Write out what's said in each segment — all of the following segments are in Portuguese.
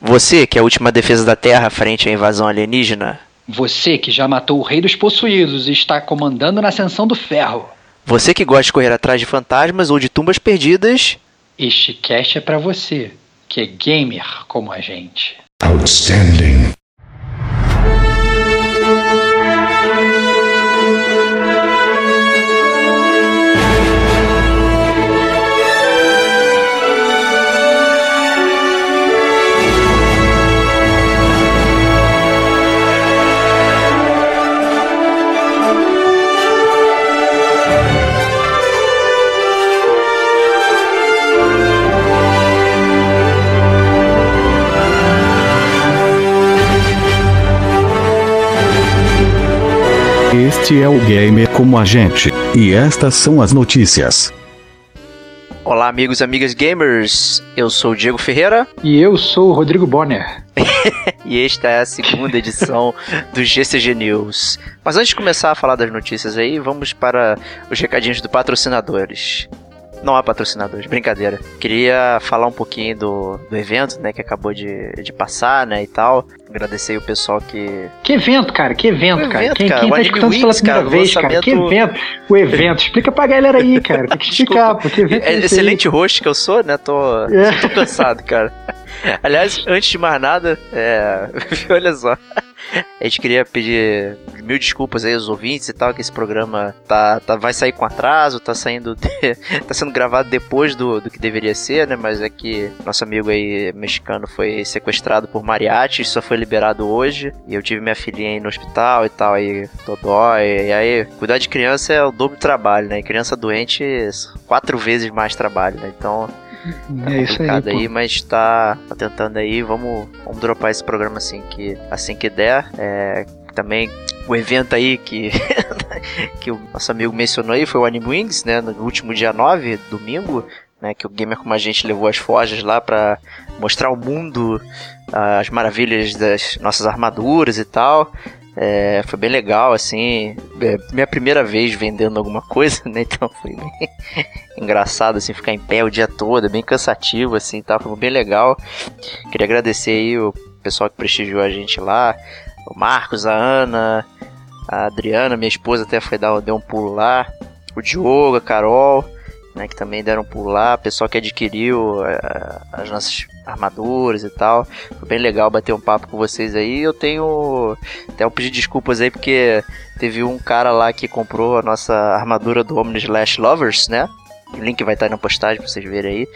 Você que é a última defesa da Terra frente à invasão alienígena. Você que já matou o Rei dos Possuídos e está comandando na Ascensão do Ferro. Você que gosta de correr atrás de fantasmas ou de tumbas perdidas. Este cast é para você, que é gamer como a gente. Outstanding. Este é o Gamer como a gente, e estas são as notícias. Olá, amigos e amigas gamers. Eu sou o Diego Ferreira. E eu sou o Rodrigo Bonner. e esta é a segunda edição do GCG News. Mas antes de começar a falar das notícias aí, vamos para os recadinhos do patrocinadores. Não há patrocinadores, brincadeira. Queria falar um pouquinho do, do evento, né, que acabou de, de passar, né, e tal. Agradecer o pessoal que... Que evento, cara, que evento, Que cara. evento, quem cara? quem tá escutando isso pela primeira cara, vez, cara, que evento. O evento, explica pra galera aí, cara. Tem que explicar, pô, que evento É, é aí? excelente host que eu sou, né? Tô, É. tô cansado, cara. Aliás, antes de mais nada, é, olha só. A gente queria pedir mil desculpas aí aos ouvintes e tal, que esse programa tá, tá, vai sair com atraso, tá saindo. de- tá sendo gravado depois do, do que deveria ser, né? Mas é que nosso amigo aí mexicano foi sequestrado por mariachis, só foi liberado hoje. E eu tive minha filhinha aí no hospital e tal, aí dodói. E aí, cuidar de criança é o dobro do trabalho, né? E criança doente, quatro vezes mais trabalho, né? Então. Tá É isso aí, aí, mas tá, tá tentando aí. Vamos, vamos dropar esse programa assim que, assim que der. É, também o evento aí que, que o nosso amigo mencionou aí foi o Anime Wings, né? No último dia 9, domingo, né? Que o Gamer Como a gente levou as forjas lá pra mostrar ao mundo ah, as maravilhas das nossas armaduras e tal. É, foi bem legal, assim. É, minha primeira vez vendendo alguma coisa, né? Então foi bem engraçado, assim, ficar em pé o dia todo, bem cansativo, assim, tá? Foi bem legal. Queria agradecer aí o pessoal que prestigiou a gente lá, o Marcos, a Ana, a Adriana, minha esposa até foi dar, deu um pulo lá, o Diogo, a Carol, né, que também deram pulo lá, pessoal que adquiriu eh, as nossas armaduras e tal. Foi bem legal bater um papo com vocês aí. Eu tenho até um pedir desculpas aí porque teve um cara lá que comprou a nossa armadura do Omni Slash Lovers, né? O link vai estar na postagem pra vocês verem aí.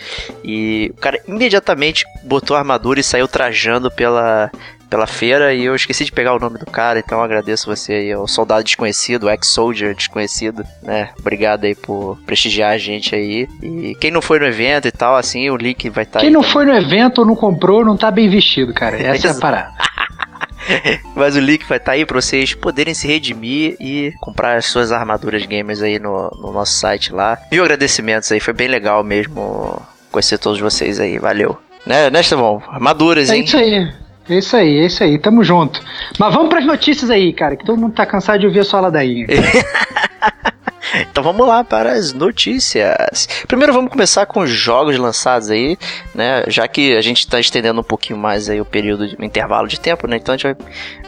E o cara imediatamente botou a armadura e saiu trajando pela, pela feira. E eu esqueci de pegar o nome do cara, então agradeço você aí, o soldado desconhecido, o ex-soldier desconhecido, né? Obrigado aí por prestigiar a gente aí. E quem não foi no evento e tal, assim, o link vai estar Quem aí não também. foi no evento ou não comprou, não tá bem vestido, cara. Essa é a parada. Mas o link vai estar aí pra vocês poderem se redimir e comprar as suas armaduras gamers aí no, no nosso site lá. Mil agradecimentos aí, foi bem legal mesmo conhecer todos vocês aí, valeu. Né, né Estevão? Armaduras, É hein? isso aí. É isso aí, é isso aí, tamo junto. Mas vamos pras notícias aí, cara, que todo mundo tá cansado de ouvir a sua ladainha. Então vamos lá para as notícias. Primeiro vamos começar com os jogos lançados aí, né? Já que a gente está estendendo um pouquinho mais aí o período, de, o intervalo de tempo, né? Então a gente vai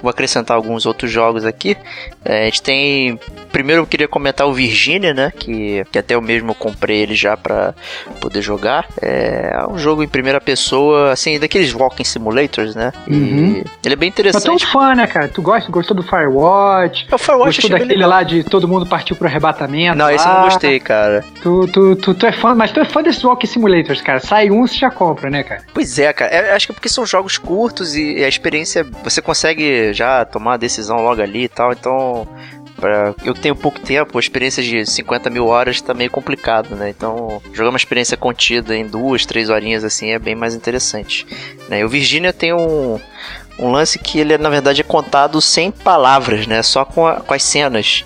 vou acrescentar alguns outros jogos aqui. É, a gente tem. Primeiro eu queria comentar o Virginia, né? Que, que até eu mesmo comprei ele já para poder jogar. É um jogo em primeira pessoa, assim, daqueles walking simulators, né? Uhum. ele é bem Mas tu é um interessante. fã, né, cara? Tu gosta, gostou do Firewatch? O Firewatch Gostou daquele legal. lá de todo mundo partiu pro arrebatamento? Não, esse eu não gostei, cara. Tu, tu, tu, tu é fã, mas tu é fã desses Walking Simulators, cara. Sai um, você já compra, né, cara? Pois é, cara. É, acho que é porque são jogos curtos e a experiência. Você consegue já tomar a decisão logo ali e tal. Então, pra, eu tenho pouco tempo, a experiência de 50 mil horas tá meio complicado, né? Então, jogar uma experiência contida em duas, três horinhas assim é bem mais interessante. Né? E o Virginia tem um. Um lance que ele, na verdade, é contado sem palavras, né? Só com, a- com as cenas.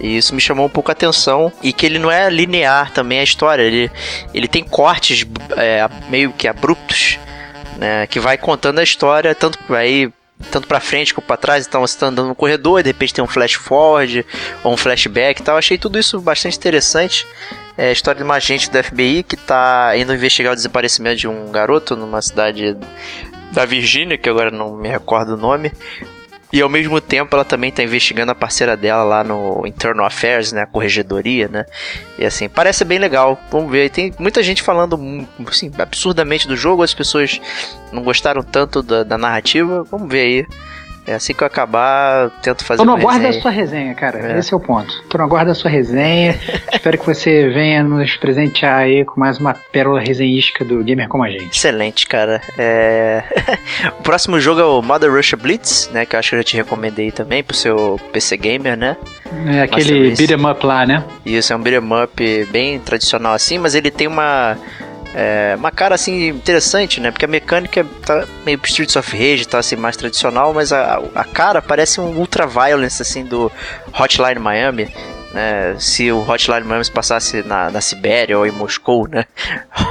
E isso me chamou um pouco a atenção. E que ele não é linear também a história. Ele, ele tem cortes é, meio que abruptos, né? Que vai contando a história, tanto aí. Tanto pra frente como pra trás, então você tá andando no corredor, e de repente tem um flash forward ou um flashback e tal. Achei tudo isso bastante interessante. É a história de uma agente do FBI que tá indo investigar o desaparecimento de um garoto numa cidade da Virgínia, que agora não me recordo o nome. E ao mesmo tempo ela também tá investigando a parceira dela lá no Internal Affairs, né? A corregedoria, né? E assim, parece bem legal. Vamos ver. Tem muita gente falando assim, absurdamente do jogo, as pessoas não gostaram tanto da, da narrativa. Vamos ver aí. É assim que eu acabar, tento fazer Tô no aguardo da sua resenha, cara. É. Esse é o ponto. Tô no aguardo da sua resenha. Espero que você venha nos presentear aí com mais uma pérola resenhística do Gamer Como a Gente. Excelente, cara. É... o próximo jogo é o Mother Russia Blitz, né? Que eu acho que eu já te recomendei também pro seu PC Gamer, né? É aquele beat'em up lá, né? Isso, é um beat'em up bem tradicional assim, mas ele tem uma é, uma cara assim interessante, né? Porque a mecânica tá meio Streets of Rage, tá assim mais tradicional, mas a, a cara parece um ultra violence assim do Hotline Miami. Né, se o Hotline Miami se passasse na, na Sibéria ou em Moscou, né?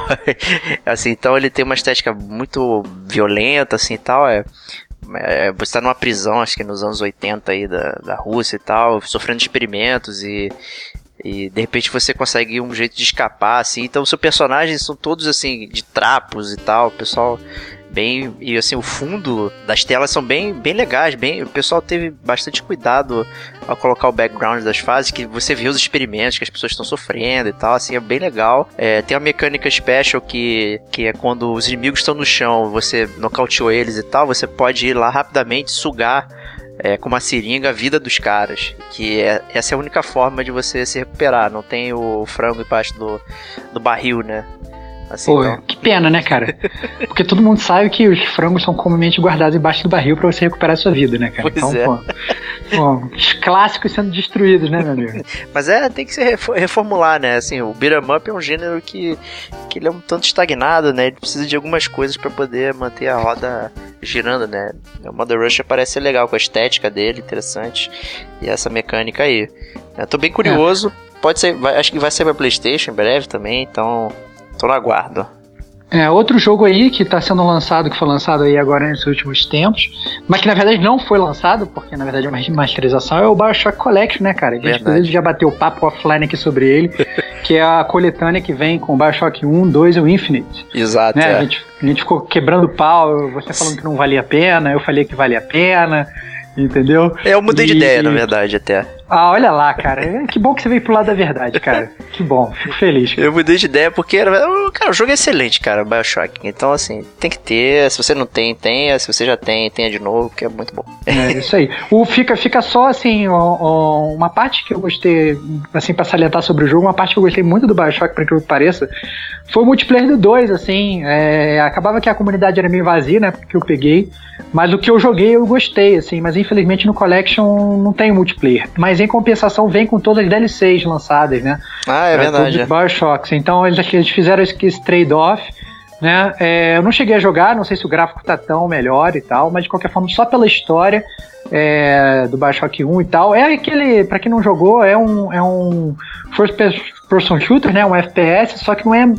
assim, então ele tem uma estética muito violenta, assim, e tal, é, é, você está numa prisão, acho que nos anos 80 aí da, da Rússia e tal, sofrendo experimentos e, e de repente você consegue um jeito de escapar, assim. Então, seus personagens são todos assim, de trapos e tal. O pessoal bem e assim o fundo das telas são bem bem legais bem o pessoal teve bastante cuidado ao colocar o background das fases que você vê os experimentos que as pessoas estão sofrendo e tal assim é bem legal é, tem uma mecânica special que que é quando os inimigos estão no chão você nocauteou eles e tal você pode ir lá rapidamente sugar é, com uma seringa a vida dos caras. Que é, essa é a única forma de você se recuperar. Não tem o frango embaixo do, do barril, né? Assim, Pô, então. que pena, né, cara? Porque todo mundo sabe que os frangos são comumente guardados embaixo do barril para você recuperar a sua vida, né, cara? Pois então, é. pô, pô, os clássicos sendo destruídos, né, meu amigo? Mas é, tem que se reformular, né? Assim, o beat'em up é um gênero que, que ele é um tanto estagnado, né? Ele precisa de algumas coisas para poder manter a roda girando, né? O Mother Russia parece ser legal com a estética dele, interessante. E essa mecânica aí. Eu tô bem curioso. É. Pode ser, vai, acho que vai ser pra PlayStation em breve também, então Tô no aguardo. É, outro jogo aí que está sendo lançado, que foi lançado aí agora nesses últimos tempos, mas que na verdade não foi lançado, porque na verdade é uma remasterização, é o Bioshock Collection, né, cara? A gente inclusive já bateu papo offline aqui sobre ele, que é a coletânea que vem com o Bioshock 1, 2 e o Infinite. Exato. Né? É. A, gente, a gente ficou quebrando pau, você falando que não valia a pena, eu falei que valia a pena, entendeu? É, eu mudei e, de ideia, na verdade, até. Ah, olha lá, cara. Que bom que você veio pro lado da verdade, cara. Que bom, fico feliz. Cara. Eu mudei de ideia porque era. Cara, o jogo é excelente, cara, Bioshock. Então, assim, tem que ter. Se você não tem, tenha. Se você já tem, tenha de novo, porque é muito bom. É, isso aí. O, fica, fica só, assim, uma parte que eu gostei, assim, pra salientar sobre o jogo, uma parte que eu gostei muito do Bioshock, por incrível que pareça, foi o multiplayer do 2, assim. É, acabava que a comunidade era meio vazia, né, porque eu peguei. Mas o que eu joguei eu gostei, assim. Mas infelizmente no Collection não tem multiplayer. Mas em compensação vem com todas as DLCs lançadas, né? Ah, é verdade. Todos Bioshocks. Então eles, eles fizeram esse, esse trade-off. Né? É, eu não cheguei a jogar, não sei se o gráfico tá tão melhor e tal, mas de qualquer forma, só pela história é, do Bioshock 1 e tal, é aquele, para quem não jogou, é um, é um first person shooter, né? Um FPS, só que não é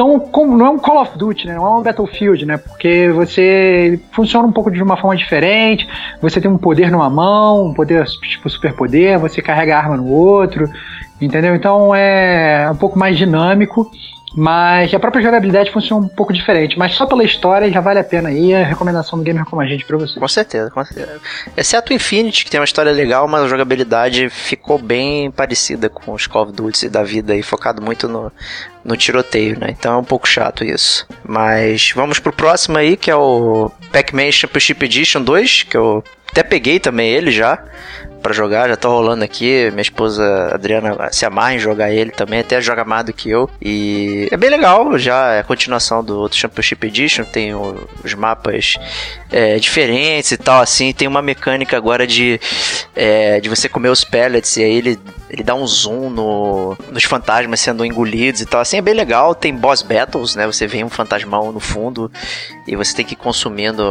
tão não é um Call of Duty, né? Não é um Battlefield, né? Porque você funciona um pouco de uma forma diferente. Você tem um poder numa mão, um poder tipo superpoder, você carrega a arma no outro, entendeu? Então é um pouco mais dinâmico. Mas a própria jogabilidade funciona um pouco diferente. Mas só pela história já vale a pena aí a recomendação do Gamer Como a Gente pra você. Com certeza, com certeza. Exceto o Infinity, que tem uma história legal, mas a jogabilidade ficou bem parecida com os Call of Duty da vida e focado muito no, no tiroteio, né? Então é um pouco chato isso. Mas vamos pro próximo aí, que é o Pac-Man Championship Edition 2, que eu até peguei também ele já para jogar, já tá rolando aqui. Minha esposa Adriana se amarra em jogar ele também, até joga mais do que eu. E é bem legal, já é a continuação do outro Championship Edition, tem os mapas é, diferentes e tal, assim. Tem uma mecânica agora de, é, de você comer os pellets e aí ele, ele dá um zoom no, nos fantasmas sendo engolidos e tal. Assim, é bem legal. Tem boss battles, né? Você vê um fantasmão no fundo e você tem que ir consumindo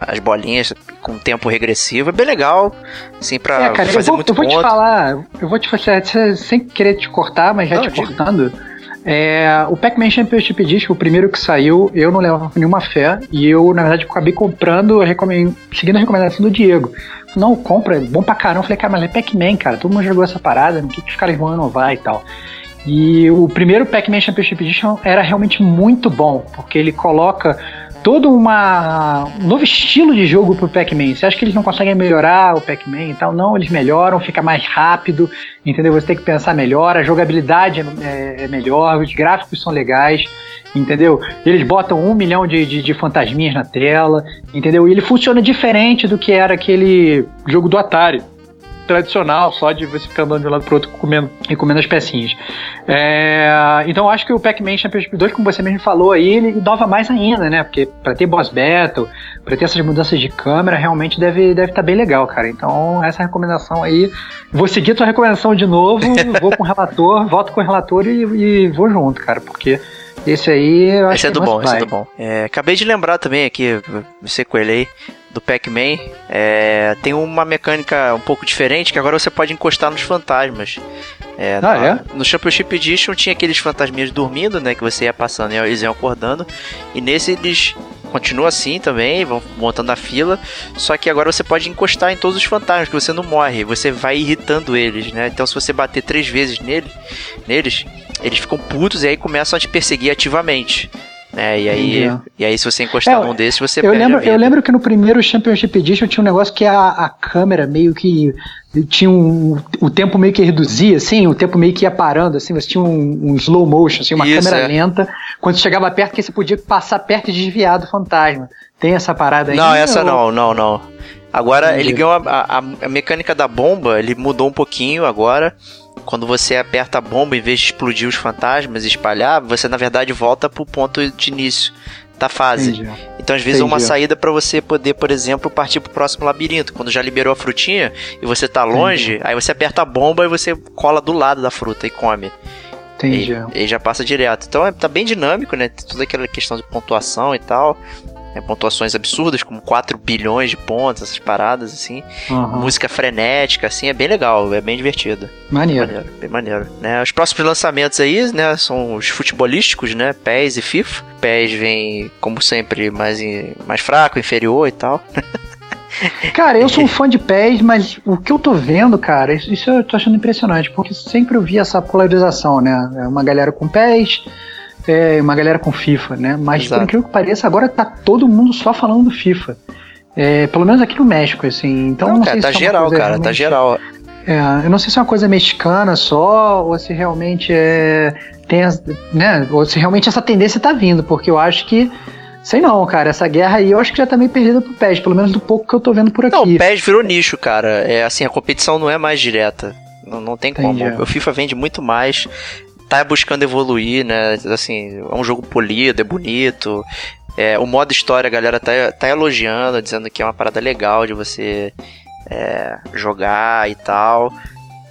as bolinhas com tempo regressivo. É bem legal, assim, pra é, cara, fazer eu vou, muito eu vou ponto. te falar, eu vou te fazer, sem querer te cortar, mas já Não, te cortando. É, o Pac-Man Championship Edition, o primeiro que saiu, eu não levava nenhuma fé e eu, na verdade, acabei comprando, seguindo a recomendação do Diego. Não, compra, é bom pra caramba. Eu falei, cara, mas é Pac-Man, cara, todo mundo jogou essa parada, o que, que os caras vão inovar e tal. E o primeiro Pac-Man Championship Edition era realmente muito bom, porque ele coloca todo uma, um novo estilo de jogo pro Pac-Man. Você acha que eles não conseguem melhorar o Pac-Man e tal? Não, eles melhoram, fica mais rápido, entendeu? Você tem que pensar melhor, a jogabilidade é, é melhor, os gráficos são legais entendeu? Eles botam um milhão de, de, de, fantasminhas na tela, entendeu? E ele funciona diferente do que era aquele jogo do Atari tradicional, só de você andando de um lado pro outro comendo, e comendo as pecinhas. É, então acho que o Pac-Man Championship 2, como você mesmo falou aí, ele inova mais ainda, né? Porque para ter boss battle, para ter essas mudanças de câmera, realmente deve estar deve tá bem legal, cara. Então essa recomendação aí, vou seguir a tua recomendação de novo, vou com o relator, volto com o relator e, e vou junto, cara, porque esse aí eu acho esse é do bom, esse é do bom. É, acabei de lembrar também aqui, você coelhei, do Pac-Man. É, tem uma mecânica um pouco diferente que agora você pode encostar nos fantasmas. É, ah, no, é? no Championship Edition tinha aqueles fantasminhas dormindo, né? Que você ia passando e eles iam acordando. E nesse eles continua assim também, vão montando a fila. Só que agora você pode encostar em todos os fantasmas, que você não morre, você vai irritando eles, né? Então se você bater três vezes nele, neles, eles ficam putos e aí começam a te perseguir ativamente. Né? E aí, e aí se você encostar é, num desses, você eu lembro, Eu lembro que no primeiro Championship Edition tinha um negócio que a, a câmera meio que tinha um, o tempo meio que reduzia, assim, o tempo meio que ia parando, assim, você tinha um, um slow motion, assim, uma Isso, câmera é. lenta, quando chegava perto que você podia passar perto e desviar do fantasma. Tem essa parada aí? Não, essa ou... não, não, não. Agora Entendi. ele ganhou a, a, a, mecânica da bomba, ele mudou um pouquinho agora. Quando você aperta a bomba, em vez de explodir os fantasmas e espalhar, você na verdade volta pro ponto de início da fase. Entendi. Então, às vezes, Entendi. é uma saída para você poder, por exemplo, partir pro próximo labirinto. Quando já liberou a frutinha e você tá longe, Entendi. aí você aperta a bomba e você cola do lado da fruta e come. Entendi. E, e já passa direto. Então, é, tá bem dinâmico, né? Toda aquela questão de pontuação e tal é, pontuações absurdas, como 4 bilhões de pontos, essas paradas, assim. Uhum. Música frenética, assim, é bem legal, é bem divertido. Maneiro. maneiro bem maneiro. Né? Os próximos lançamentos aí, né, são os futebolísticos, né, PES e FIFA. PES vem, como sempre, mais, mais fraco, inferior e tal. Cara, eu sou um fã de PES, mas o que eu tô vendo, cara, isso, isso eu tô achando impressionante, porque sempre eu vi essa polarização, né? É uma galera com PES, é, uma galera com FIFA, né? Mas Exato. por incrível que pareça, agora tá todo mundo só falando do FIFA. É, pelo menos aqui no México, assim. Então não, não cara, sei tá se geral, é cara, tá geral. É, eu não sei se é uma coisa mexicana só, ou se realmente é. Tem, né, ou se realmente essa tendência tá vindo, porque eu acho que. Sei não, cara, essa guerra aí eu acho que já tá meio perdida pro PES, pelo menos do pouco que eu tô vendo por aqui. Não, o PES virou nicho, cara. É assim, a competição não é mais direta. Não, não tem Entendi. como. O FIFA vende muito mais tá buscando evoluir, né? Assim, é um jogo polido, é bonito. É, o modo história a galera tá, tá elogiando, dizendo que é uma parada legal de você é, jogar e tal.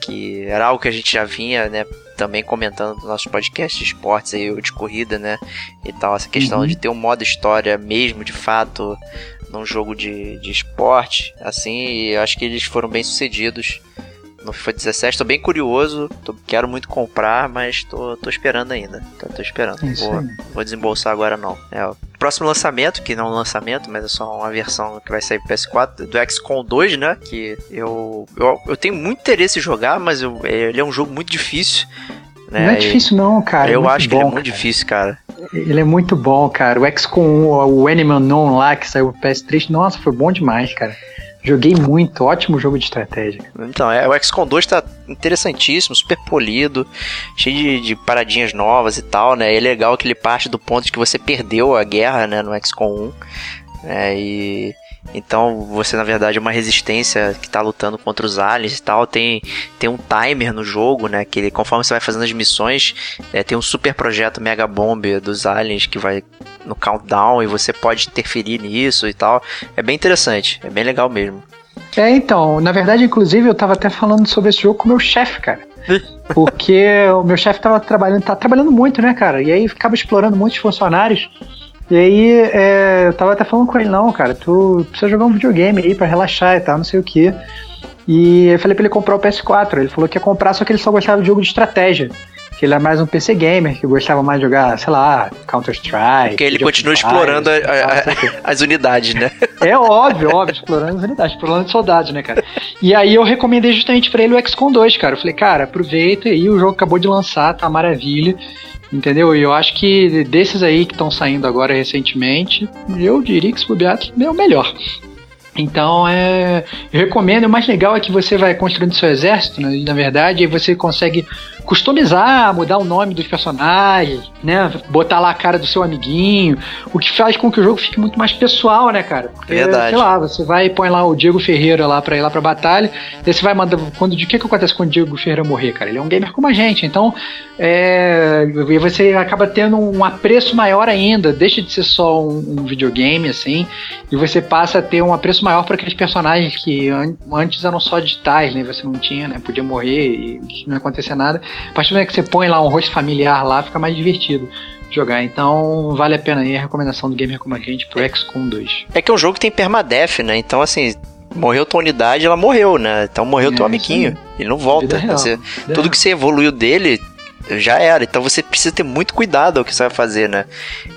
Que era algo que a gente já vinha, né? Também comentando nos nossos podcasts de esportes aí, de corrida, né? E tal, essa questão uhum. de ter um modo história mesmo, de fato, num jogo de, de esporte, assim, e acho que eles foram bem sucedidos no FIFA 17. Tô bem curioso, tô, quero muito comprar, mas tô, tô esperando ainda. Tô, tô esperando. Vou, vou, desembolsar agora não. É, o próximo lançamento, que não é um lançamento, mas é só uma versão que vai sair pro PS4, do XCOM 2, né? Que eu, eu, eu tenho muito interesse em jogar, mas eu, ele é um jogo muito difícil. Né? Não é difícil não, cara. É eu acho que ele é muito cara. difícil, cara. Ele é muito bom, cara. O XCOM, o Animal Non lá, que saiu pro PS3, nossa, foi bom demais, cara. Joguei muito, ótimo jogo de estratégia. Então, é, o XCOM 2 tá interessantíssimo, super polido, cheio de, de, paradinhas novas e tal, né? E é legal que ele parte do ponto de que você perdeu a guerra, né, no XCOM 1. É, e então você na verdade é uma resistência que está lutando contra os aliens e tal. Tem, tem um timer no jogo, né? Que ele, conforme você vai fazendo as missões, é, tem um super projeto Mega Bomb dos aliens que vai no countdown e você pode interferir nisso e tal. É bem interessante, é bem legal mesmo. É, então, na verdade, inclusive, eu tava até falando sobre esse jogo com o meu chefe, cara. Porque o meu chefe tava trabalhando, tá trabalhando muito, né, cara? E aí ficava explorando muitos funcionários. E aí, é, eu tava até falando com ele, não, cara, tu precisa jogar um videogame aí pra relaxar e tal, não sei o que. E eu falei pra ele comprar o PS4. Ele falou que ia comprar, só que ele só gostava de jogo de estratégia. Que ele é mais um PC gamer, que gostava mais de jogar, sei lá, Counter-Strike. Porque ele continua explorando a, a, as unidades, né? É óbvio, óbvio, explorando as unidades, explorando soldados, né, cara? E aí eu recomendei justamente pra ele o XCOM 2, cara. Eu falei, cara, aproveita aí, o jogo acabou de lançar, tá maravilha. Entendeu? E eu acho que desses aí que estão saindo agora recentemente, eu diria que esse bobear é o melhor. Então, é, eu recomendo. O mais legal é que você vai construindo seu exército, né, na verdade, e você consegue customizar, mudar o nome dos personagens, né? Botar lá a cara do seu amiguinho, o que faz com que o jogo fique muito mais pessoal, né, cara? Porque, Verdade. sei lá, você vai e põe lá o Diego Ferreira lá pra ir lá pra batalha, e você vai mandar. Quando, de que que acontece quando o Diego Ferreira morrer, cara? Ele é um gamer como a gente, então é, e você acaba tendo um apreço maior ainda, deixa de ser só um, um videogame, assim, e você passa a ter um apreço maior para aqueles personagens que an- antes eram só digitais, né? Você não tinha, né? Podia morrer e não ia acontecer nada. A partir do momento que você põe lá um rosto familiar lá, fica mais divertido jogar. Então, vale a pena aí a recomendação do Gamer como a gente pro XCOM 2. É que é um jogo que tem permadeath, né? Então, assim, morreu tua unidade, ela morreu, né? Então morreu É, teu amiguinho. Ele não volta. Você- tudo que você evoluiu dele já era. Então você precisa ter muito cuidado ao que você vai fazer, né?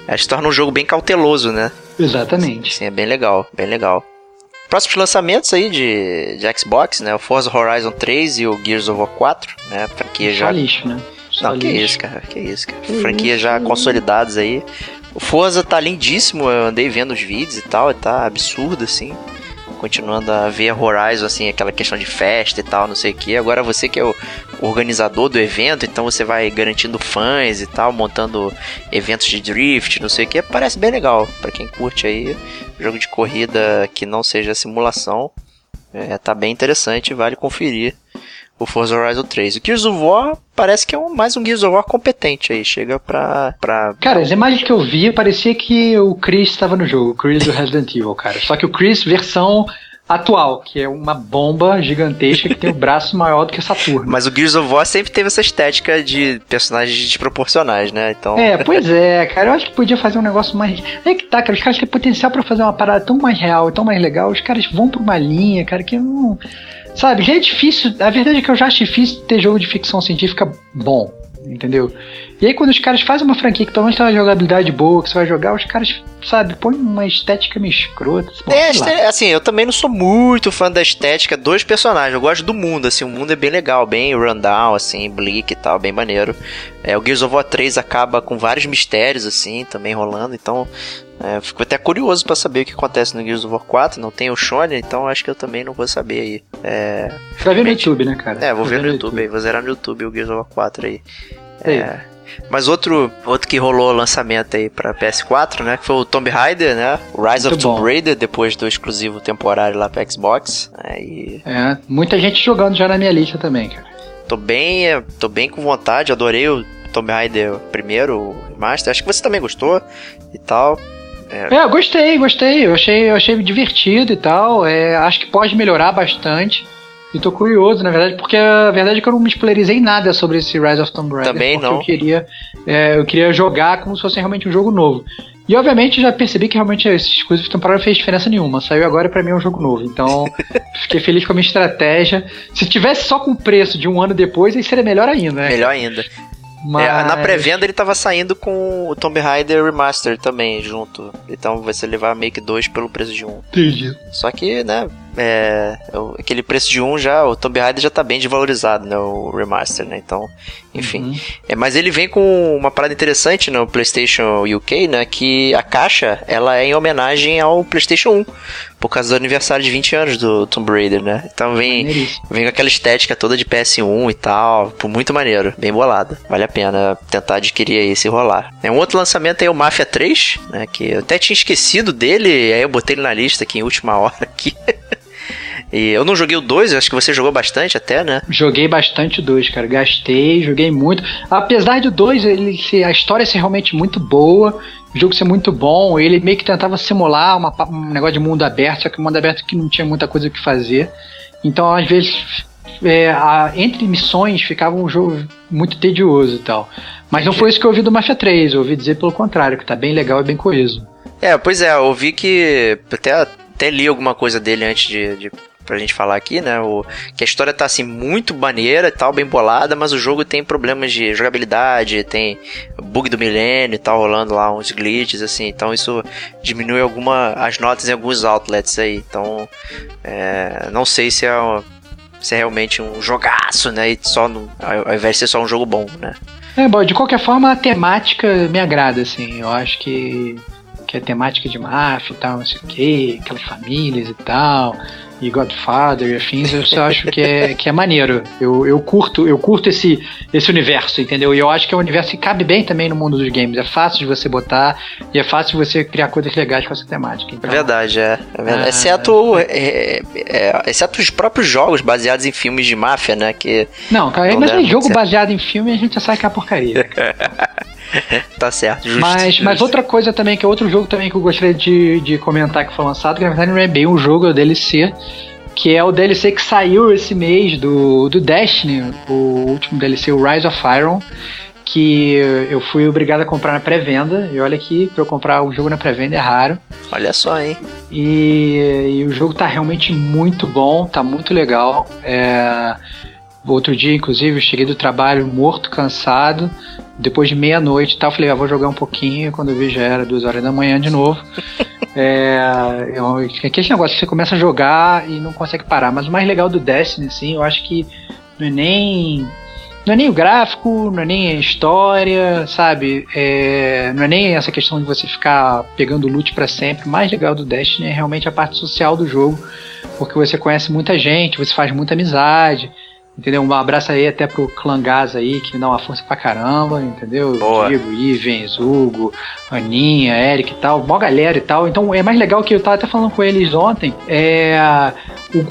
Acho que torna um jogo bem cauteloso, né? Exatamente. Sim, é bem legal, bem legal. Próximos lançamentos aí de, de Xbox, né? O Forza Horizon 3 e o Gears of War 4, né? Franquia já. lixo, né? Só Não, que lixo. isso, cara, que isso, cara. Que Franquia isso, já consolidadas aí. O Forza tá lindíssimo, eu andei vendo os vídeos e tal, e tá absurdo, assim. Continuando a ver Horizon, assim, aquela questão de festa e tal, não sei o que. Agora você que é o organizador do evento, então você vai garantindo fãs e tal, montando eventos de drift, não sei o que. Parece bem legal, pra quem curte aí. Jogo de corrida que não seja simulação. É, tá bem interessante, vale conferir o Forza Horizon 3. O Gears of War parece que é um, mais um Gears of War competente aí, chega pra... pra... Cara, as imagens que eu vi, parecia que o Chris estava no jogo, o Chris do Resident Evil, cara. Só que o Chris versão atual, que é uma bomba gigantesca que tem o braço maior do que Saturno. Mas o Gears of War sempre teve essa estética de personagens desproporcionais, né? Então, É, pois é, cara, eu acho que podia fazer um negócio mais. É que tá, cara, os caras têm potencial pra fazer uma parada tão mais real, tão mais legal, os caras vão pra uma linha, cara, que não. Sabe, já é difícil. A verdade é que eu já acho difícil ter jogo de ficção científica bom, entendeu? E aí quando os caras fazem uma franquia que pelo menos tem uma jogabilidade boa, que você vai jogar, os caras, sabe, põem uma estética meio escrota. Bom, É, assim, eu também não sou muito fã da estética dos personagens. Eu gosto do mundo, assim, o mundo é bem legal, bem rundown, assim, bleak e tal, bem maneiro. É, o Gears of War 3 acaba com vários mistérios, assim, também rolando, então é, fico até curioso pra saber o que acontece no Gears of War 4. Não tem o Shone, então acho que eu também não vou saber aí. É, Você vai ver no YouTube, né, cara? é vou ver no YouTube aí, vou zerar no YouTube o Gears of War 4 aí. Aí. É. Mas outro, outro que rolou lançamento aí pra PS4, né? Que foi o Tomb Raider, né? O Rise of Muito Tomb bom. Raider, depois do exclusivo temporário lá pra Xbox. Aí É, muita gente jogando já na minha lista também, cara. tô bem, é, tô bem com vontade, adorei o Tomb Raider primeiro, o remaster. Acho que você também gostou e tal. É, eu gostei, gostei. Eu achei, eu achei divertido e tal. É, acho que pode melhorar bastante. E tô curioso, na verdade, porque a verdade é que eu não me spoilerizei nada sobre esse Rise of Tomb Raider. Também não. Eu queria, é, eu queria jogar como se fosse realmente um jogo novo. E obviamente já percebi que realmente esse exclusivo temporário fez diferença nenhuma. Saiu agora e pra mim é um jogo novo. Então fiquei feliz com a minha estratégia. Se tivesse só com o preço de um ano depois, aí seria melhor ainda, né? Melhor ainda. Mas... É, na pré-venda ele tava saindo com o Tomb Raider Remaster também junto. Então você levar meio que dois pelo preço de um. Entendi. Só que, né, é, aquele preço de um já, o Tomb Raider já tá bem desvalorizado, né, o remaster, né? Então, enfim. Uhum. É, mas ele vem com uma parada interessante no PlayStation UK, né, que a caixa, ela é em homenagem ao PlayStation 1, por causa do aniversário de 20 anos do Tomb Raider, né? Então vem. Vem com aquela estética toda de PS1 e tal. Pô, muito maneiro. Bem bolada. Vale a pena tentar adquirir aí se rolar. É um outro lançamento aí, o Mafia 3, né? Que eu até tinha esquecido dele. Aí eu botei ele na lista aqui em última hora aqui. E eu não joguei o 2, eu acho que você jogou bastante até, né? Joguei bastante o 2, cara. Gastei, joguei muito. Apesar de o 2, ele a história ser realmente muito boa, o jogo ser muito bom, ele meio que tentava simular uma um negócio de mundo aberto, só que um mundo aberto que não tinha muita coisa o que fazer. Então, às vezes, é, a- entre missões ficava um jogo muito tedioso e tal. Mas não foi isso que eu ouvi do Mafia 3, eu ouvi dizer pelo contrário, que tá bem legal e bem coeso. É, pois é, eu vi que. Até, até li alguma coisa dele antes de. de pra gente falar aqui, né? O, que a história tá assim muito maneira e tal, bem bolada, mas o jogo tem problemas de jogabilidade, tem bug do milênio e tal, rolando lá uns glitches, assim, então isso diminui alguma as notas em alguns outlets aí. Então, é, não sei se é, se é realmente um jogaço, né? E só no, ao invés de ser só um jogo bom, né? É, bom, de qualquer forma, a temática me agrada, assim. Eu acho que, que a temática de máfia e tal, não sei o quê, aquelas famílias e tal e Godfather e afins, eu só acho que é, que é maneiro. Eu, eu curto, eu curto esse, esse universo, entendeu? E eu acho que é um universo que cabe bem também no mundo dos games. É fácil de você botar e é fácil de você criar coisas legais com essa temática. Então, é verdade, é. é verdade. Ah, exceto, é, é, exceto os próprios jogos baseados em filmes de máfia, né? Que não, cara, mas é jogo baseado em filme a gente já sabe que é porcaria. tá certo, justo, Mas, justo. mas outra coisa também, que é outro jogo também que eu gostaria de, de comentar que foi lançado, que na verdade não é bem um jogo, é o DLC, que é o DLC que saiu esse mês do, do Destiny, o último DLC, o Rise of Iron, que eu fui obrigado a comprar na pré-venda, e olha aqui, pra eu comprar um jogo na pré-venda é raro. Olha só, hein? E, e, o jogo tá realmente muito bom, tá muito legal. É, outro dia, inclusive, eu cheguei do trabalho morto, cansado, depois de meia-noite e tal, falei, ah, vou jogar um pouquinho. Quando eu vi já era duas horas da manhã de novo. é, eu, aquele negócio que você começa a jogar e não consegue parar. Mas o mais legal do Destiny, assim, eu acho que não é nem. Não é nem o gráfico, não é nem a história, sabe? É, não é nem essa questão de você ficar pegando loot para sempre. O mais legal do Destiny é realmente a parte social do jogo, porque você conhece muita gente, você faz muita amizade. Entendeu? Um abraço aí até pro Clã Gás aí, que me dá uma força pra caramba, entendeu? Boa. Diego, Ivens, Hugo, Aninha, Eric e tal, mó galera e tal. Então é mais legal que eu tava até falando com eles ontem. É.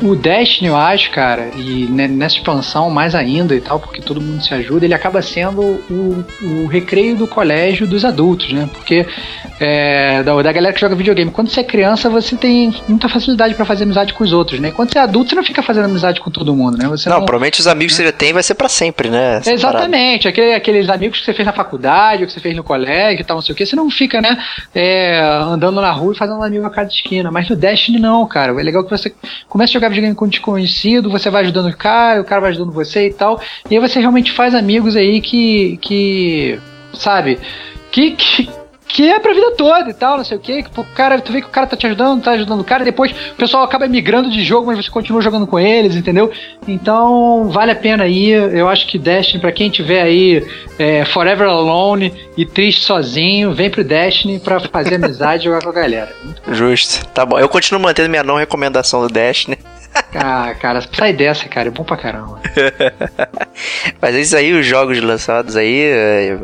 O, o Destiny, eu acho, cara, e nessa expansão mais ainda e tal, porque todo mundo se ajuda, ele acaba sendo o, o recreio do colégio dos adultos, né? Porque é, da, da galera que joga videogame. Quando você é criança, você tem muita facilidade para fazer amizade com os outros, né? Quando você é adulto, você não fica fazendo amizade com todo mundo, né? Você não, não provavelmente os amigos que você tem vai ser para sempre, né? Exatamente. Aquele, aqueles amigos que você fez na faculdade, que você fez no colégio e tal, não sei o que, você não fica, né, é, andando na rua e fazendo amigo a cada esquina. Mas no Destiny não, cara. É legal que você começa a jogar videogame com desconhecido, você vai ajudando o cara, o cara vai ajudando você e tal. E aí você realmente faz amigos aí que. que sabe? Que, que, que é pra vida toda e tal, não sei o que. O cara, tu vê que o cara tá te ajudando, tá ajudando o cara, e depois o pessoal acaba migrando de jogo, mas você continua jogando com eles, entendeu? Então, vale a pena aí. Eu acho que Destiny, pra quem tiver aí é, Forever Alone e triste sozinho, vem pro Destiny pra fazer amizade e jogar com a galera. Justo. Tá bom. Eu continuo mantendo minha não recomendação do Destiny. Ah, cara, sai dessa, cara, é bom pra caramba. Mas é isso aí, os jogos lançados aí, é,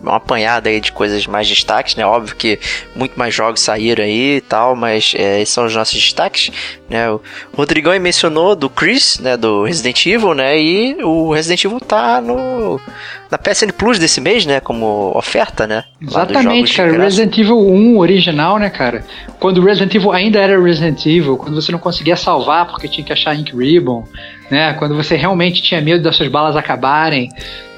uma apanhada aí de coisas mais destaques, né? Óbvio que muito mais jogos saíram aí e tal, mas é, esses são os nossos destaques, né? O Rodrigão mencionou do Chris, né? Do Resident Evil, né? E o Resident Evil tá no na PSN Plus desse mês, né? Como oferta, né? Exatamente, cara. Resident Evil 1 original, né, cara? Quando o Resident Evil ainda era Resident Evil, quando você não conseguia salvar porque tinha que achar Ink Ribbon, né? Quando você realmente tinha medo das suas balas acabarem,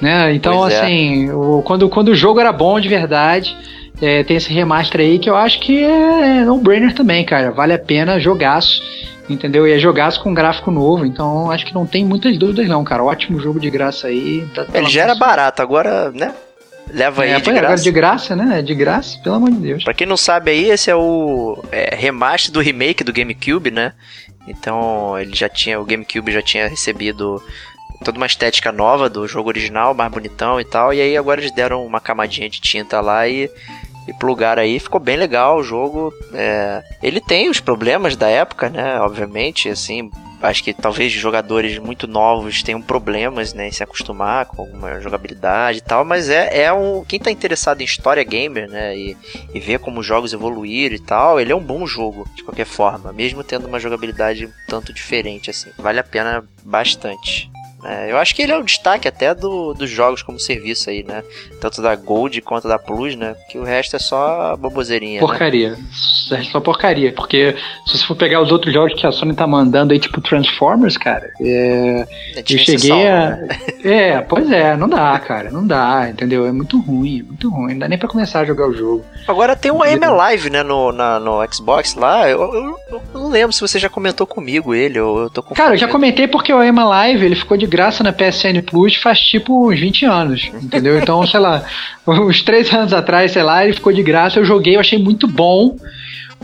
né? Então, é. assim, o, quando, quando o jogo era bom de verdade, é, tem esse remaster aí que eu acho que é no-brainer também, cara. Vale a pena jogaço entendeu? E é jogaço com gráfico novo, então acho que não tem muitas dúvidas não, cara. Ótimo jogo de graça aí. Tá, Ele já era barato, agora, né? Leva é, aí de graça. Agora de graça, né? De graça, pelo amor de Deus. Pra quem não sabe aí, esse é o é, remaster do remake do GameCube, né? Então ele já tinha, o GameCube já tinha recebido toda uma estética nova do jogo original, mais bonitão e tal. E aí agora eles deram uma camadinha de tinta lá e e plugar aí, ficou bem legal o jogo. É, ele tem os problemas da época, né? Obviamente, assim, acho que talvez jogadores muito novos tenham problemas né, em se acostumar com alguma jogabilidade e tal, mas é, é um. Quem tá interessado em história gamer, né? E, e ver como os jogos evoluíram e tal, ele é um bom jogo, de qualquer forma, mesmo tendo uma jogabilidade um tanto diferente, assim. Vale a pena bastante. É, eu acho que ele é o destaque até do, dos jogos como serviço aí, né? Tanto da Gold quanto da Plus, né? Que o resto é só baboseirinha. Né? Porcaria. Né? É só porcaria. Porque se você for pegar os outros jogos que a Sony tá mandando aí, tipo Transformers, cara, é... é eu cheguei a. Né? É, pois é, não dá, cara. Não dá, entendeu? É muito ruim, é muito ruim. Não dá nem pra começar a jogar o jogo. Agora tem o AM Live, né, no, na, no Xbox lá. Eu, eu, eu, não lembro se você já comentou comigo ele, ou eu tô com. Cara, eu já comentei porque o AM Live ele ficou de graça na PSN Plus faz tipo uns 20 anos, entendeu? Então, sei lá, uns 3 anos atrás, sei lá, ele ficou de graça, eu joguei, eu achei muito bom.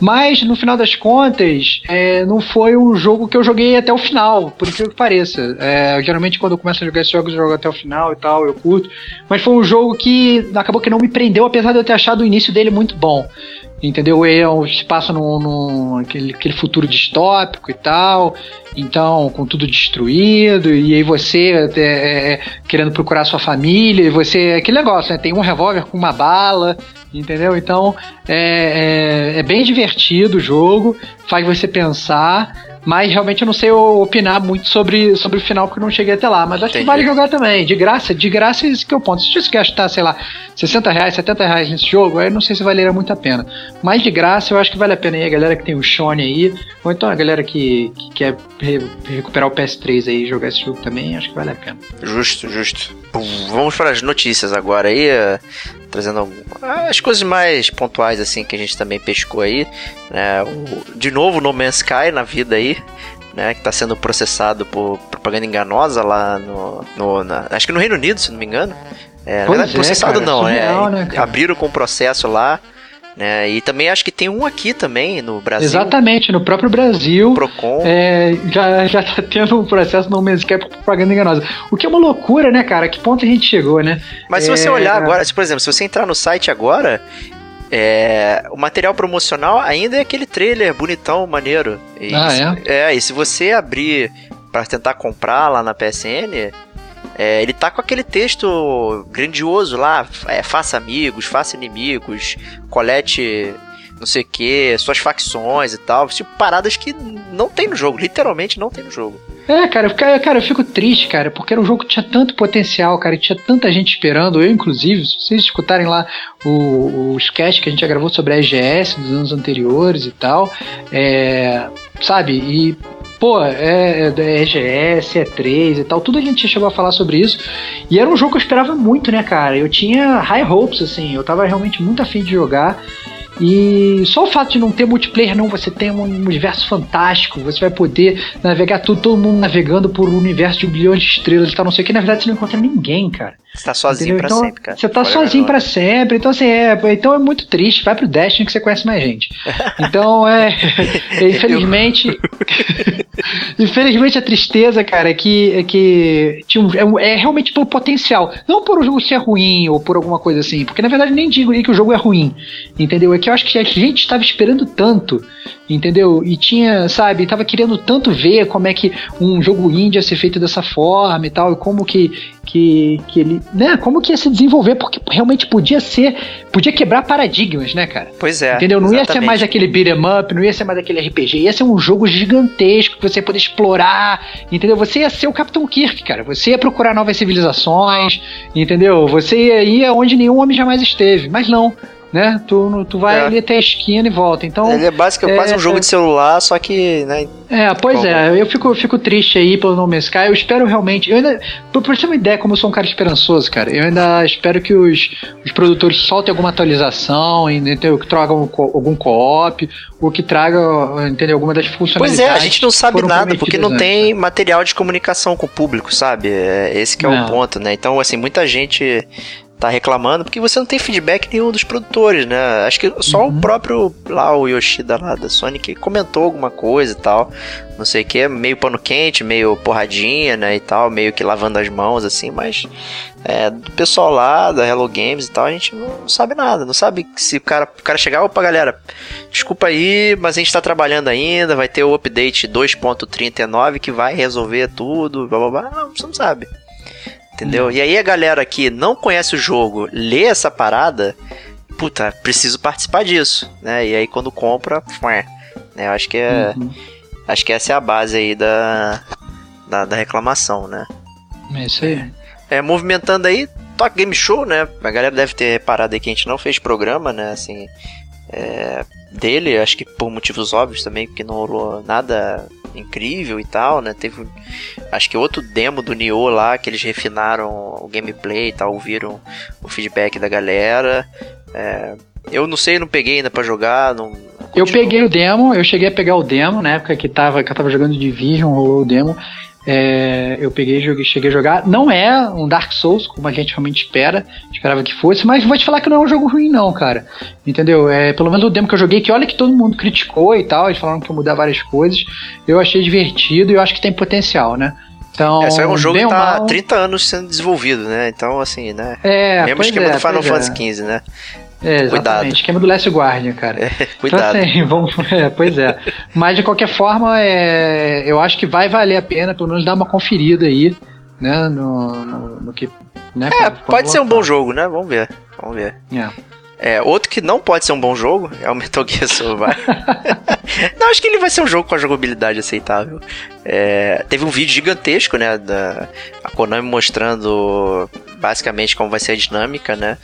Mas, no final das contas, é, não foi um jogo que eu joguei até o final, por incrível que pareça. É, geralmente, quando eu começo a jogar esses jogos, eu jogo até o final e tal, eu curto. Mas foi um jogo que acabou que não me prendeu, apesar de eu ter achado o início dele muito bom. Entendeu? Ele se passa num, num aquele, aquele futuro distópico e tal. Então, com tudo destruído, e aí você é, é, querendo procurar sua família, e você. Aquele negócio, né? Tem um revólver com uma bala, entendeu? Então, é, é, é bem divertido o jogo, faz você pensar. Mas realmente eu não sei opinar muito sobre, sobre o final, porque eu não cheguei até lá. Mas acho Entendi. que vale jogar também. De graça, de graça esse que é o ponto. Se você gastar, sei lá, 60 reais, 70 reais nesse jogo, aí não sei se valeria muito a pena. Mas de graça eu acho que vale a pena aí a galera que tem o Shone aí, ou então a galera que, que quer re recuperar o PS3 aí e jogar esse jogo também, acho que vale a pena. Justo, justo. Vamos para as notícias agora aí trazendo as coisas mais pontuais assim que a gente também pescou aí, né? O, de novo No Man's Sky na vida aí, né, que está sendo processado por propaganda enganosa lá no, no na, acho que no Reino Unido, se não me engano. É, na verdade, é, processado cara, não, é, surreal, né, abriram com processo lá né? E também acho que tem um aqui também no Brasil. Exatamente, no próprio Brasil. Procon. É, já, já tá tendo um processo no mês que é propaganda enganosa. O que é uma loucura, né, cara? Que ponto a gente chegou, né? Mas se você é, olhar agora, se, por exemplo, se você entrar no site agora, é, o material promocional ainda é aquele trailer bonitão, maneiro. E, ah, é? É, e se você abrir para tentar comprar lá na PSN, é, ele tá com aquele texto grandioso lá, é, faça amigos, faça inimigos, colete não sei o que, suas facções e tal, tipo, paradas que não tem no jogo, literalmente não tem no jogo. É, cara, cara, eu fico triste, cara, porque era um jogo que tinha tanto potencial, cara, tinha tanta gente esperando, eu inclusive, se vocês escutarem lá o, o sketch que a gente já gravou sobre a EGS dos anos anteriores e tal, é, sabe, e pô, é, é EGS, é 3 e tal, tudo a gente chegou a falar sobre isso. E era um jogo que eu esperava muito, né, cara? Eu tinha high hopes, assim, eu tava realmente muito afim de jogar. E só o fato de não ter multiplayer, não, você tem um universo fantástico, você vai poder navegar tudo, todo mundo navegando por um universo de bilhão de estrelas e tal, não sei o que, na verdade você não encontra ninguém, cara. Você tá sozinho Entendeu? pra então, sempre, cara. Você tá sozinho para sempre, então assim, é, então é muito triste, vai pro Destiny que você conhece mais gente. Então é, infelizmente, infelizmente a tristeza, cara, é que, é que tinha um, é, é, realmente pelo potencial, não por o jogo ser ruim ou por alguma coisa assim, porque na verdade nem digo que o jogo é ruim, entendeu? É que eu acho que a gente estava esperando tanto, entendeu? E tinha, sabe, tava querendo tanto ver como é que um jogo indie ia ser feito dessa forma e tal, e como que, que, que ele, né, como que ia se desenvolver, porque realmente podia ser, podia quebrar paradigmas, né, cara? Pois é. Entendeu? Não exatamente. ia ser mais aquele beat'em up, não ia ser mais aquele RPG, ia ser um jogo gigantesco que você ia poder explorar, entendeu? Você ia ser o Capitão Kirk, cara. Você ia procurar novas civilizações, entendeu? Você ia, ia onde nenhum homem jamais esteve, mas não né? Tu, tu vai é. ali até a esquina e volta. Então, Ele é basicamente é, quase um jogo é, de celular, só que, né? É, pois é, eu fico, fico triste aí pelo No Man's Sky. Eu espero realmente. Eu ainda, por, por ter uma ideia, como eu sou um cara esperançoso, cara, eu ainda espero que os, os produtores soltem alguma atualização, entendeu? Que tragam algum co-op, ou que traga, entendeu? Alguma das funcionalidades. Pois é, a gente não sabe nada, porque não tem né? material de comunicação com o público, sabe? É, esse que é não. o ponto, né? Então, assim, muita gente tá reclamando, porque você não tem feedback nenhum dos produtores, né? Acho que só uhum. o próprio lá, o Yoshida lá da Sony que comentou alguma coisa e tal. Não sei o que, meio pano quente, meio porradinha, né? E tal, meio que lavando as mãos, assim, mas é, do pessoal lá, da Hello Games e tal, a gente não sabe nada. Não sabe se o cara, o cara chegar, opa, galera, desculpa aí, mas a gente tá trabalhando ainda, vai ter o update 2.39 que vai resolver tudo, blá blá blá. Não, você não sabe entendeu? Hum. E aí a galera que não conhece o jogo lê essa parada, puta, preciso participar disso, né? E aí quando compra, né? Eu acho que é, uhum. acho que essa é a base aí da, da, da reclamação, né? É isso aí. É, movimentando aí, Talk Game Show, né? A galera deve ter reparado aí que a gente não fez programa, né? Assim, é, dele, acho que por motivos óbvios também, porque não rolou nada incrível e tal, né? Teve, acho que outro demo do Nioh lá, que eles refinaram o gameplay e tal, ouviram o feedback da galera. É, eu não sei, não peguei ainda para jogar, não, eu peguei o demo, eu cheguei a pegar o demo na época que, tava, que eu tava jogando Division, rolou o demo. É, eu peguei joguei, cheguei a jogar. Não é um Dark Souls, como a gente realmente espera, esperava que fosse, mas vou te falar que não é um jogo ruim, não, cara. Entendeu? É, pelo menos o demo que eu joguei, que olha que todo mundo criticou e tal, eles falaram que ia mudar várias coisas. Eu achei divertido e eu acho que tem potencial, né? Então, Esse é um jogo que tá mal, há 30 anos sendo desenvolvido, né? Então, assim, né? É, Mesmo esquema é, do Final é. Fantasy XV, né? É, Cuidado. exatamente. Esquema do Last Guardian, cara. É, cuidado. Então, assim, vamos, é, pois é. Mas de qualquer forma, é, eu acho que vai valer a pena, pelo menos dar uma conferida aí, né? No, no, no que. Né, É, pode ser um bom jogo, né? Vamos ver. Vamos ver. É. É, outro que não pode ser um bom jogo é o Metal Gear Survive. não, acho que ele vai ser um jogo com a jogabilidade aceitável. É, teve um vídeo gigantesco, né, da a Konami mostrando basicamente como vai ser a dinâmica, né,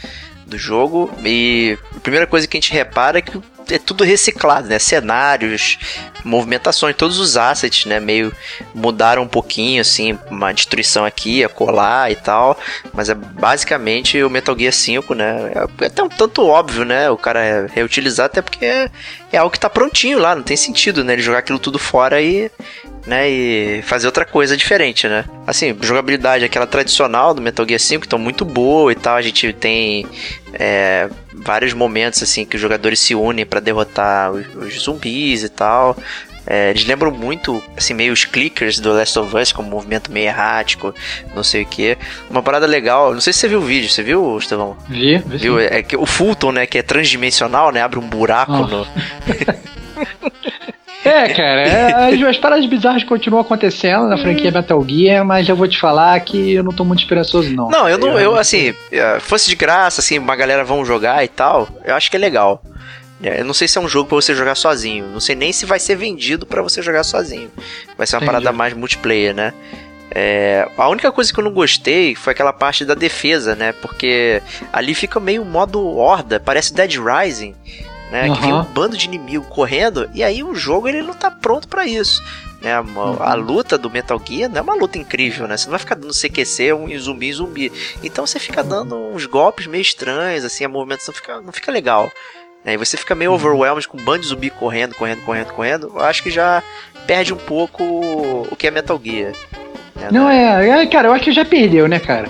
do jogo. E a primeira coisa que a gente repara é que é tudo reciclado, né, cenários, movimentações, todos os assets, né, meio mudaram um pouquinho, assim, uma destruição aqui, a colar e tal, mas é basicamente o Metal Gear 5, né, é até um tanto óbvio, né, o cara reutilizar, até porque é, é algo que tá prontinho lá, não tem sentido, né, ele jogar aquilo tudo fora e né, e fazer outra coisa diferente, né? Assim, jogabilidade aquela tradicional do Metal Gear 5, então muito boa e tal. A gente tem é, vários momentos assim que os jogadores se unem para derrotar os, os zumbis e tal. É, eles lembram muito, assim, meio os clickers do Last of Us, com um movimento meio errático, não sei o que. Uma parada legal, não sei se você viu o vídeo, você viu, Estevão? Vi, vi Viu? É que o Fulton, né, que é transdimensional, né, abre um buraco Ah. no, É, cara, é, as, as paradas bizarras continuam acontecendo na franquia Metal Gear, mas eu vou te falar que eu não tô muito esperançoso, não. Não, eu não, eu assim, eh, fosse de graça, assim, uma galera vão jogar e tal, eu acho que é legal. É, Eu não sei se é um jogo pra você jogar sozinho, não sei nem se vai ser vendido pra você jogar sozinho. Vai ser uma Entendi. parada mais multiplayer, né? É, a única coisa que eu não gostei foi aquela parte da defesa, né? Porque ali fica meio modo horda, parece Dead Rising, né? Que vem um bando de inimigo correndo e aí o jogo ele não tá pronto pra isso. Né, a, a luta do Metal Gear não é uma luta incrível, né? Você não vai ficar dando CQC, um zumbi, zumbi. Então você fica dando uns golpes meio estranhos, assim, a movimentação fica, não fica legal. Né? E você fica meio overwhelmed com um bando de zumbi correndo, correndo, correndo, correndo. Eu acho que já perde um pouco o que é Metal Gear. né? Não, é, é, cara, eu acho que já perdeu, né, cara?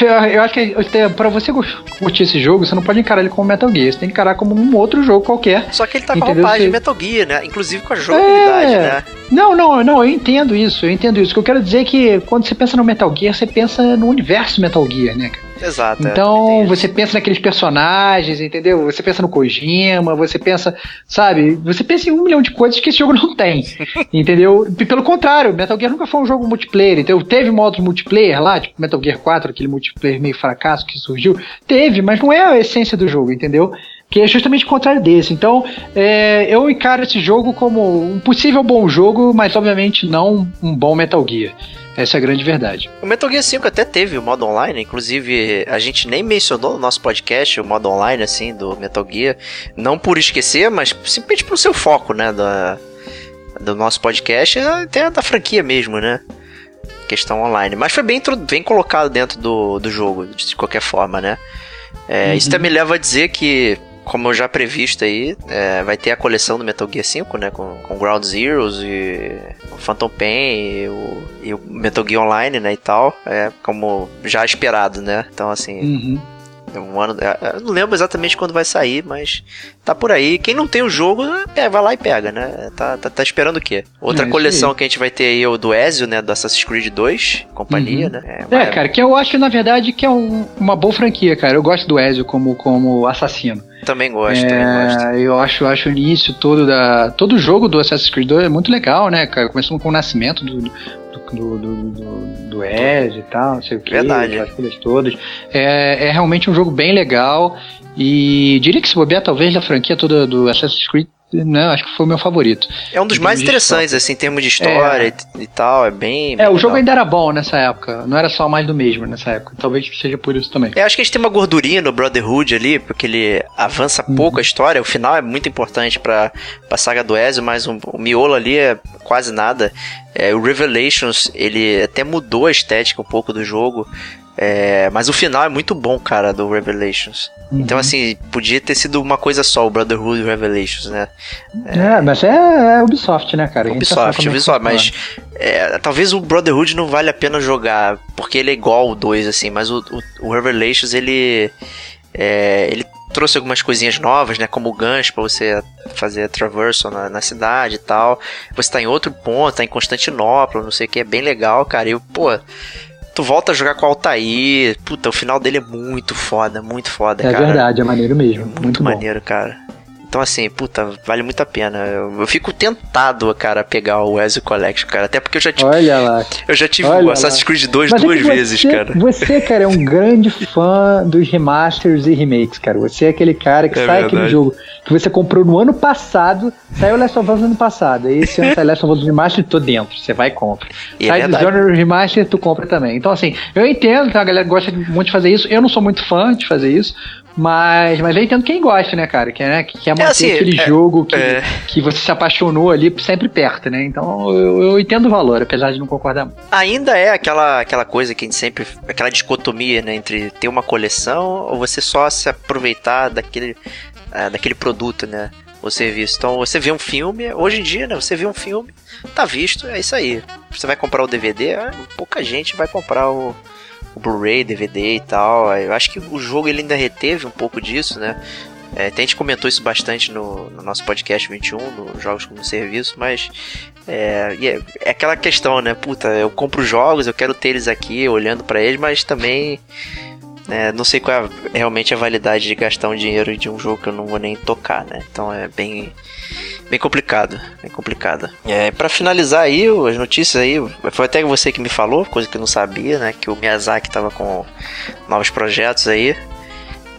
Eu, eu acho que pra você curtir esse jogo, você não pode encarar ele como Metal Gear, você tem que encarar como um outro jogo qualquer. Só que ele tá com a roupagem de Você- Metal Gear, né? Inclusive com a jogabilidade, É. né? Não, não, não, eu entendo isso, eu entendo isso. O que eu quero dizer é que quando você pensa no Metal Gear, você pensa no universo Metal Gear, né, cara? Exato. é, Então, isso. você pensa naqueles personagens, entendeu? Você pensa no Kojima, você pensa, sabe? Você pensa em um milhão de coisas que esse jogo não tem, entendeu? E Pelo contrário, Metal Gear nunca foi um jogo multiplayer, então teve modos multiplayer lá, tipo Metal Gear 4, aquele multiplayer meio fracasso que surgiu, teve, mas não é a essência do jogo, entendeu? Que é justamente o contrário desse. Então, é, eu encaro esse jogo como um possível bom jogo, mas obviamente não um bom Metal Gear. Essa é a grande verdade. O Metal Gear 5 até teve o modo online, inclusive a gente nem mencionou no nosso podcast o modo online, assim, do Metal Gear. Não por esquecer, mas simplesmente pro seu foco, né, da, do nosso podcast, é até da franquia mesmo, né? Questão online. Mas foi bem, bem colocado dentro do, do jogo, de qualquer forma, né? É, Isso Uhum. também leva a dizer que, como já previsto aí, é, vai ter a coleção do Metal Gear 5, né? Com, com Ground Zeroes e o Phantom Pain e o, e o Metal Gear Online, né? E tal. É como já esperado, né? Então, assim, Uhum. É um ano. é, Eu não lembro exatamente quando vai sair, mas tá por aí. Quem não tem o jogo, é, vai lá e pega, né? Tá, tá, tá esperando o quê? Outra É, coleção aí. que a gente vai ter aí é o do Ezio, né? Do Assassin's Creed 2, companhia, Uhum. né? É, mas- cara, que eu acho, na verdade, que é um- uma boa franquia, cara. Eu gosto do Ezio como, como assassino. Também gosto, também gosto. É, eu acho, eu acho o início todo da. Todo jogo do Assassin's Creed 2 é muito legal, né, cara? Começando com o nascimento do. Do, do, do, do, Ezio e tal, não sei o que, Verdade. aquelas coisas todas. É, é realmente um jogo bem legal. E diria que se bobear, talvez, da franquia toda do Assassin's Creed, né, acho que foi o meu favorito. É um dos em mais interessantes, assim, em termos de história e, e tal. É bem. É, bem o jogo legal. ainda era bom nessa época, não era só mais do mesmo nessa época. Talvez seja por isso também. Eu acho que a gente tem uma gordurinha no Brotherhood ali, porque ele avança Uhum. pouco a história. O final é muito importante pra, pra saga do Ezio, mas o, o miolo ali é quase nada. É, o Revelations, ele até mudou a estética um pouco do jogo. É, mas o final é muito bom, cara, do Revelations. Então, Uhum. assim, podia ter sido uma coisa só, o Brotherhood e o Revelations, né? É, mas é, é Ubisoft, né, cara? Sabe Ubisoft, é Ubisoft, mas é, talvez o Brotherhood não vale a pena jogar, porque ele é igual ao 2, assim, mas o, o, o Revelations, ele. É, ele trouxe algumas coisinhas novas, né? Como o gancho para você fazer a traversal na, na, cidade e tal. Você tá em outro ponto, tá em Constantinopla, não sei o que, é bem legal, cara. E, pô, tu volta a jogar com o Altair. Puta, o final dele é muito foda, muito foda, é cara. É verdade, é maneiro mesmo. É muito, muito maneiro, cara. Então, assim, puta, vale muito a pena. Eu, eu, fico tentado, cara, a pegar o Ezio Collection, cara. Até porque eu já tive. Olha lá. Eu já tive Olha o Assassin's lá. Creed 2 Mas duas é vezes, você, cara. Você, cara, é um grande fã dos remasters e remakes, cara. Você é aquele cara que É sai verdade. aquele jogo que você comprou no ano passado, saiu Last of Us no ano passado. E esse ano sai Last of Us Remaster, tô dentro. Você vai e compra. E é sai verdade. Dishonored Remaster, tu compra também. Então, assim, eu entendo que a galera gosta muito de fazer isso. Eu não sou muito fã de fazer isso. Mas, mas eu entendo quem gosta, né, cara? Que, né, que quer manter assim, aquele é- jogo que, é. que você se apaixonou ali sempre perto, né? Então eu, eu entendo o valor, apesar de não concordar muito. Ainda é aquela, aquela coisa que a gente sempre. aquela dicotomia, né? Entre ter uma coleção ou você só se aproveitar daquele, daquele produto, né? O serviço. Então você vê um filme, hoje em dia, né? Você vê um filme, tá visto, é isso aí. Você vai comprar o DVD, pouca gente vai comprar o, o Blu-ray, DVD e tal. Eu acho que o jogo ele ainda reteve um pouco disso, né? É, a gente comentou isso bastante no, no nosso podcast 21, no Jogos como Serviço, mas é, é, é aquela questão, né? Puta, eu compro jogos, eu quero ter eles aqui, olhando pra eles, mas também né, não sei qual é realmente a validade de gastar um dinheiro de um jogo que eu não vou nem tocar, né? Então é bem bem complicado, bem complicado. É, para finalizar aí as notícias aí, foi até você que me falou, coisa que eu não sabia, né? Que o Miyazaki tava com novos projetos aí.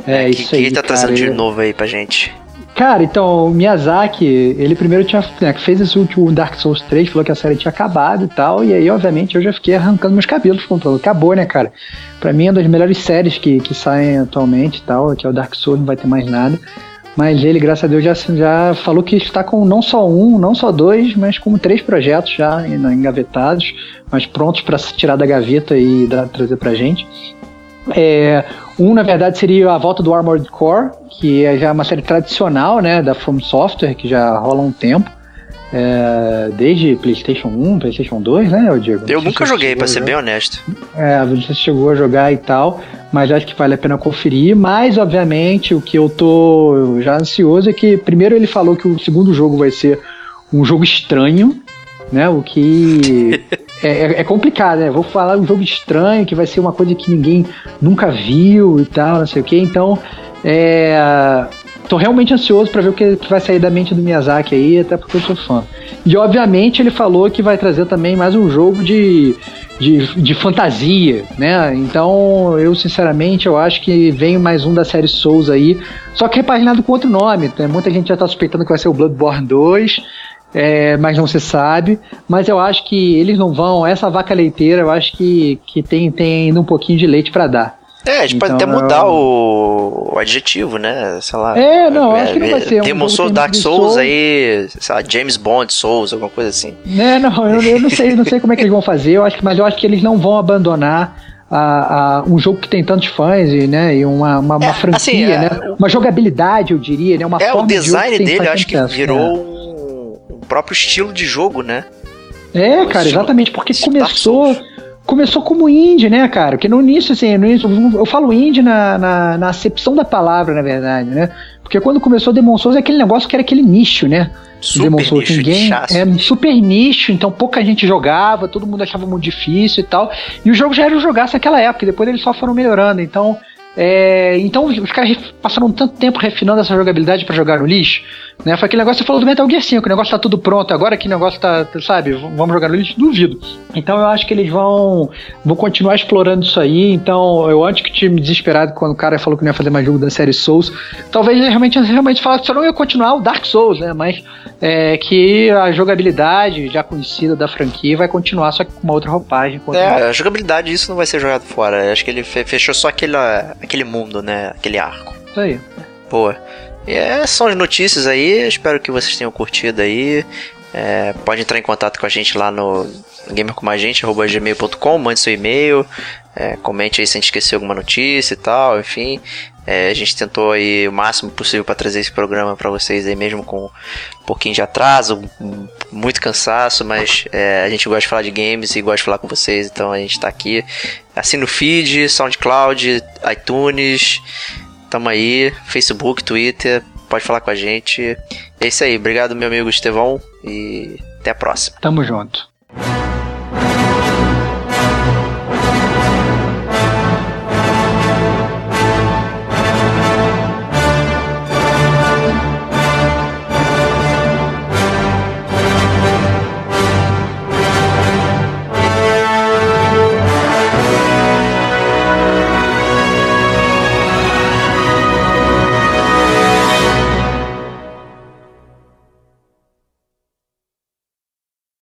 É, que, isso que aí. ele tá cara, trazendo de eu- novo aí pra gente. Cara, então, o Miyazaki, ele primeiro tinha, né, fez esse último Dark Souls 3, falou que a série tinha acabado e tal, e aí, obviamente, eu já fiquei arrancando meus cabelos falou, acabou, né, cara? Pra mim é uma das melhores séries que, que saem atualmente e tal, que é o Dark Souls, não vai ter mais nada. Mas ele, graças a Deus, já, já falou que está com não só um, não só dois, mas com três projetos já engavetados, mas prontos para tirar da gaveta e trazer pra gente. É, um, na verdade, seria a volta do Armored Core, que é já uma série tradicional, né, da From Software, que já rola um tempo. É, desde PlayStation 1, PlayStation 2, né, o Diego? Eu nunca joguei, chegou pra a ser bem honesto. É, você chegou a jogar e tal, mas acho que vale a pena conferir. Mas, obviamente, o que eu tô já ansioso é que, primeiro, ele falou que o segundo jogo vai ser um jogo estranho, né? O que é, é- é complicado, né? Vou falar um jogo estranho, que vai ser uma coisa que ninguém nunca viu e tal, não sei o que. Então, é. Tô realmente ansioso pra ver o que, vai sair da mente do Miyazaki aí, até porque eu sou fã. E obviamente ele falou que vai trazer também mais um jogo de, de, de fantasia, né? Então eu sinceramente eu acho que vem mais um da série Souls aí, só que repaginado com outro nome. Né? Muita gente já tá suspeitando que vai ser o Bloodborne 2. é, mas não se sabe. Mas eu acho que eles não vão. Essa vaca leiteira, eu acho que, que tem, tem ainda um pouquinho de leite pra dar. É, a gente pode Então, até mudar o, o adjetivo, né? Sei lá. É, não, acho que não vai ser. Um Demon jogo Souls, Dark de Souls Souls. aí, sei lá, James Bond Souls, alguma coisa assim. É, não, eu, eu não sei, não sei como é que eles vão fazer, eu acho que, mas eu acho que eles não vão abandonar a, a- um jogo que tem tantos fãs e, né, e uma, uma, uma É, franquia, assim, é, né? Uma jogabilidade, eu diria, né? Uma é, o de design tem dele, eu acho que virou né? um, um próprio estilo de jogo, né? É, o cara, estilo- exatamente, porque começou. Começou como indie, né, cara? Porque no início, assim, no início, eu falo indie na, na, na acepção da palavra, na verdade, né? Porque quando começou Demon Souls, é aquele negócio que era aquele nicho, né? Super Demon Souls, nicho, ninguém nichaço. é super nicho, então pouca gente jogava, todo mundo achava muito difícil e tal. E o jogo já era jogaço naquela época, e depois eles só foram melhorando. Então, é, então os caras passaram tanto tempo refinando essa jogabilidade pra jogar no lixo, né? Foi aquele negócio que você falou do Metal Gear 5, o negócio tá tudo pronto, agora que o negócio tá, sabe, vamos jogar no lixo? Duvido. Então eu acho que eles vão, vão continuar explorando isso aí. Então eu antes que tinha me desesperado quando o cara falou que não ia fazer mais jogo da série Souls, talvez eles realmente, realmente falasse que só não ia continuar o Dark Souls, né? Mas é, que a jogabilidade já conhecida da franquia vai continuar, só que com uma outra roupagem. com outra É, a jogabilidade isso não vai ser jogado fora. Acho que ele fe- fechou só aquele, aquele mundo, né? Aquele arco. Isso aí. Boa. E é, são as notícias aí. Espero que vocês tenham curtido aí. É, pode entrar em contato com a gente lá no gamercomagente.gmail.com, mande seu e-mail, é, comente aí se a gente esqueceu alguma notícia e tal, enfim. É, a gente tentou aí o máximo possível para trazer esse programa para vocês aí mesmo com um pouquinho de atraso, muito cansaço, mas é, a gente gosta de falar de games e gosta de falar com vocês, então a gente tá aqui. Assina o feed, SoundCloud, iTunes, tamo aí, Facebook, Twitter, pode falar com a gente. É isso aí, obrigado meu amigo Estevão e até a próxima. Tamo junto.